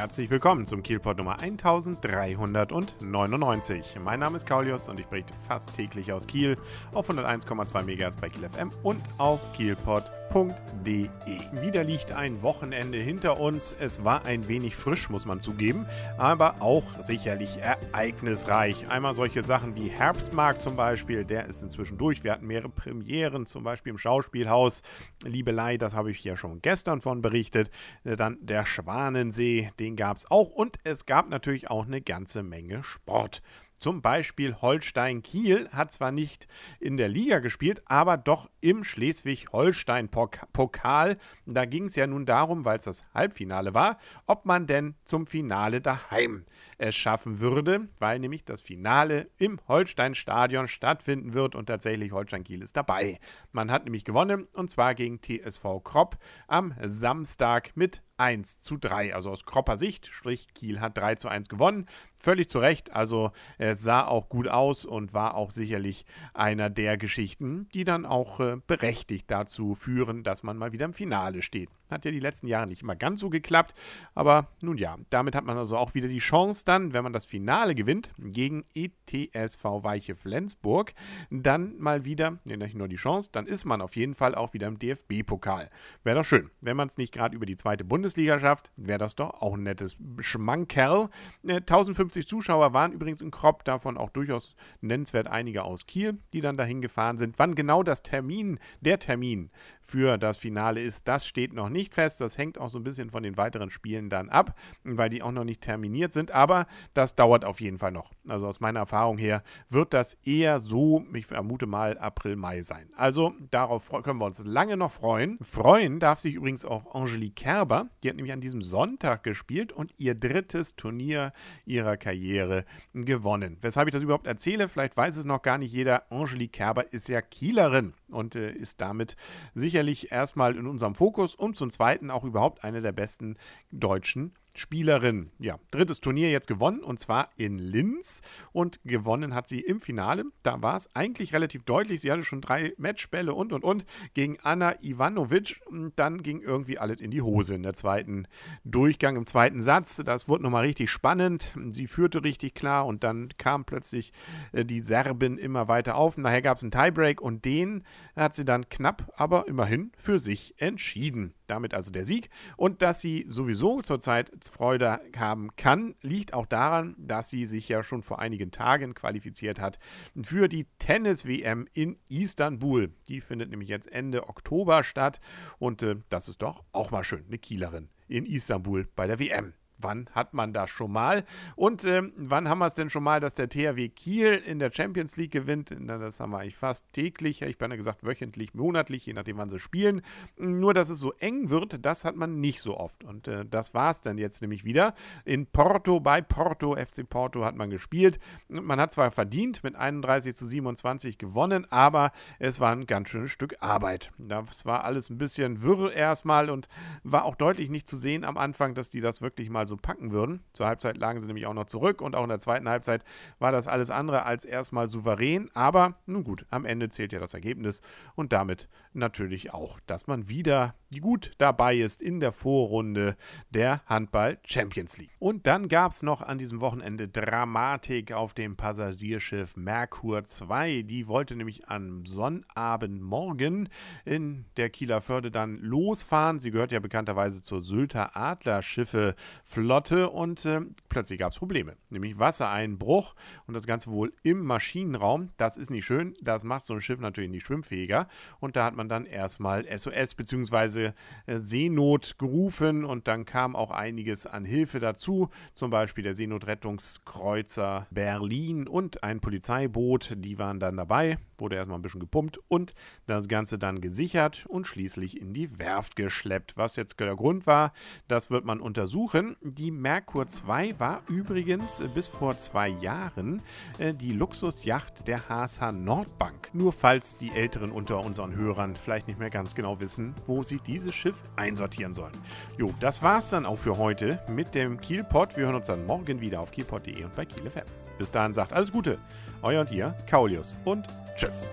Herzlich willkommen zum Kielpot Nummer 1399. Mein Name ist Kaulius und ich berichte fast täglich aus Kiel auf 101,2 MHz bei Kiel FM und auf kielpot.de www.ftf.de. Wieder liegt ein Wochenende hinter uns. Es war ein wenig frisch, muss man zugeben, aber auch sicherlich ereignisreich. Einmal solche Sachen wie Herbstmarkt zum Beispiel, der ist inzwischen durch. Wir hatten mehrere Premieren, zum Beispiel im Schauspielhaus. Liebelei, das habe ich ja schon gestern von berichtet. Dann der Schwanensee, den gab es auch. Und es gab natürlich auch eine ganze Menge Sport. Zum Beispiel Holstein Kiel hat zwar nicht in der Liga gespielt, aber doch im Schleswig-Holstein-Pokal. Da ging es ja nun darum, weil es das Halbfinale war, ob man denn zum Finale daheim es schaffen würde, weil nämlich das Finale im Holstein-Stadion stattfinden wird und tatsächlich Holstein Kiel ist dabei. Man hat nämlich gewonnen und zwar gegen TSV Kropp am Samstag mit 1 zu 3. Also aus Kropper Sicht, sprich Kiel hat 3 zu 1 gewonnen. Völlig zu Recht. Also es sah auch gut aus und war auch sicherlich einer der Geschichten, die dann auch äh, berechtigt dazu führen, dass man mal wieder im Finale steht. Hat ja die letzten Jahre nicht immer ganz so geklappt. Aber nun ja, damit hat man also auch wieder die Chance dann, wenn man das Finale gewinnt gegen ETSV Weiche Flensburg, dann mal wieder, ne, nicht nur die Chance, dann ist man auf jeden Fall auch wieder im DFB-Pokal. Wäre doch schön. Wenn man es nicht gerade über die zweite Bundesliga schafft, wäre das doch auch ein nettes Schmankerl. 1050 äh, Zuschauer waren übrigens in Kropp, davon auch durchaus nennenswert einige aus Kiel, die dann dahin gefahren sind. Wann genau das Termin, der Termin für das Finale ist, das steht noch nicht fest. Das hängt auch so ein bisschen von den weiteren Spielen dann ab, weil die auch noch nicht terminiert sind. Aber das dauert auf jeden Fall noch. Also aus meiner Erfahrung her wird das eher so, ich vermute mal, April, Mai sein. Also darauf können wir uns lange noch freuen. Freuen darf sich übrigens auch Angelique Kerber. Die hat nämlich an diesem Sonntag gespielt und ihr drittes Turnier ihrer Karriere gewonnen. Weshalb ich das überhaupt erzähle, vielleicht weiß es noch gar nicht jeder. Angelique Kerber ist ja Kielerin und äh, ist damit sicherlich erstmal in unserem Fokus und zum Zweiten auch überhaupt eine der besten deutschen Spielerin. Ja, drittes Turnier jetzt gewonnen und zwar in Linz. Und gewonnen hat sie im Finale. Da war es eigentlich relativ deutlich. Sie hatte schon drei Matchbälle und und und gegen Anna Ivanovic. Und dann ging irgendwie alles in die Hose in der zweiten Durchgang, im zweiten Satz. Das wurde nochmal richtig spannend. Sie führte richtig klar und dann kam plötzlich äh, die Serbin immer weiter auf. Und daher gab es einen Tiebreak und den hat sie dann knapp, aber immerhin für sich entschieden. Damit also der Sieg. Und dass sie sowieso zurzeit Freude haben kann, liegt auch daran, dass sie sich ja schon vor einigen Tagen qualifiziert hat für die Tennis-WM in Istanbul. Die findet nämlich jetzt Ende Oktober statt. Und äh, das ist doch auch mal schön, eine Kielerin in Istanbul bei der WM wann hat man das schon mal? Und ähm, wann haben wir es denn schon mal, dass der THW Kiel in der Champions League gewinnt? Das haben wir eigentlich fast täglich, ich bin ja gesagt wöchentlich, monatlich, je nachdem, wann sie spielen. Nur, dass es so eng wird, das hat man nicht so oft. Und äh, das war es dann jetzt nämlich wieder. In Porto, bei Porto, FC Porto hat man gespielt. Man hat zwar verdient mit 31 zu 27 gewonnen, aber es war ein ganz schönes Stück Arbeit. Das war alles ein bisschen wirr erstmal und war auch deutlich nicht zu sehen am Anfang, dass die das wirklich mal so packen würden. Zur Halbzeit lagen sie nämlich auch noch zurück und auch in der zweiten Halbzeit war das alles andere als erstmal souverän. Aber nun gut, am Ende zählt ja das Ergebnis und damit natürlich auch, dass man wieder gut dabei ist in der Vorrunde der Handball Champions League. Und dann gab es noch an diesem Wochenende Dramatik auf dem Passagierschiff Merkur 2. Die wollte nämlich am Sonnabendmorgen in der Kieler Förde dann losfahren. Sie gehört ja bekannterweise zur Sylter Adlerschiffe Flotte und äh, plötzlich gab es Probleme, nämlich Wassereinbruch und das Ganze wohl im Maschinenraum. Das ist nicht schön, das macht so ein Schiff natürlich nicht schwimmfähiger und da hat man dann erstmal SOS bzw. Äh, Seenot gerufen und dann kam auch einiges an Hilfe dazu, zum Beispiel der Seenotrettungskreuzer Berlin und ein Polizeiboot, die waren dann dabei, wurde erstmal ein bisschen gepumpt und das Ganze dann gesichert und schließlich in die Werft geschleppt. Was jetzt der Grund war, das wird man untersuchen. Die Merkur 2 war übrigens bis vor zwei Jahren äh, die Luxusjacht der HSH Nordbank. Nur falls die Älteren unter unseren Hörern vielleicht nicht mehr ganz genau wissen, wo sie dieses Schiff einsortieren sollen. Jo, das war's dann auch für heute mit dem Kielpot. Wir hören uns dann morgen wieder auf kielpot.de und bei Kiel FM. Bis dahin sagt alles Gute. Euer und ihr, Kaulius und Tschüss.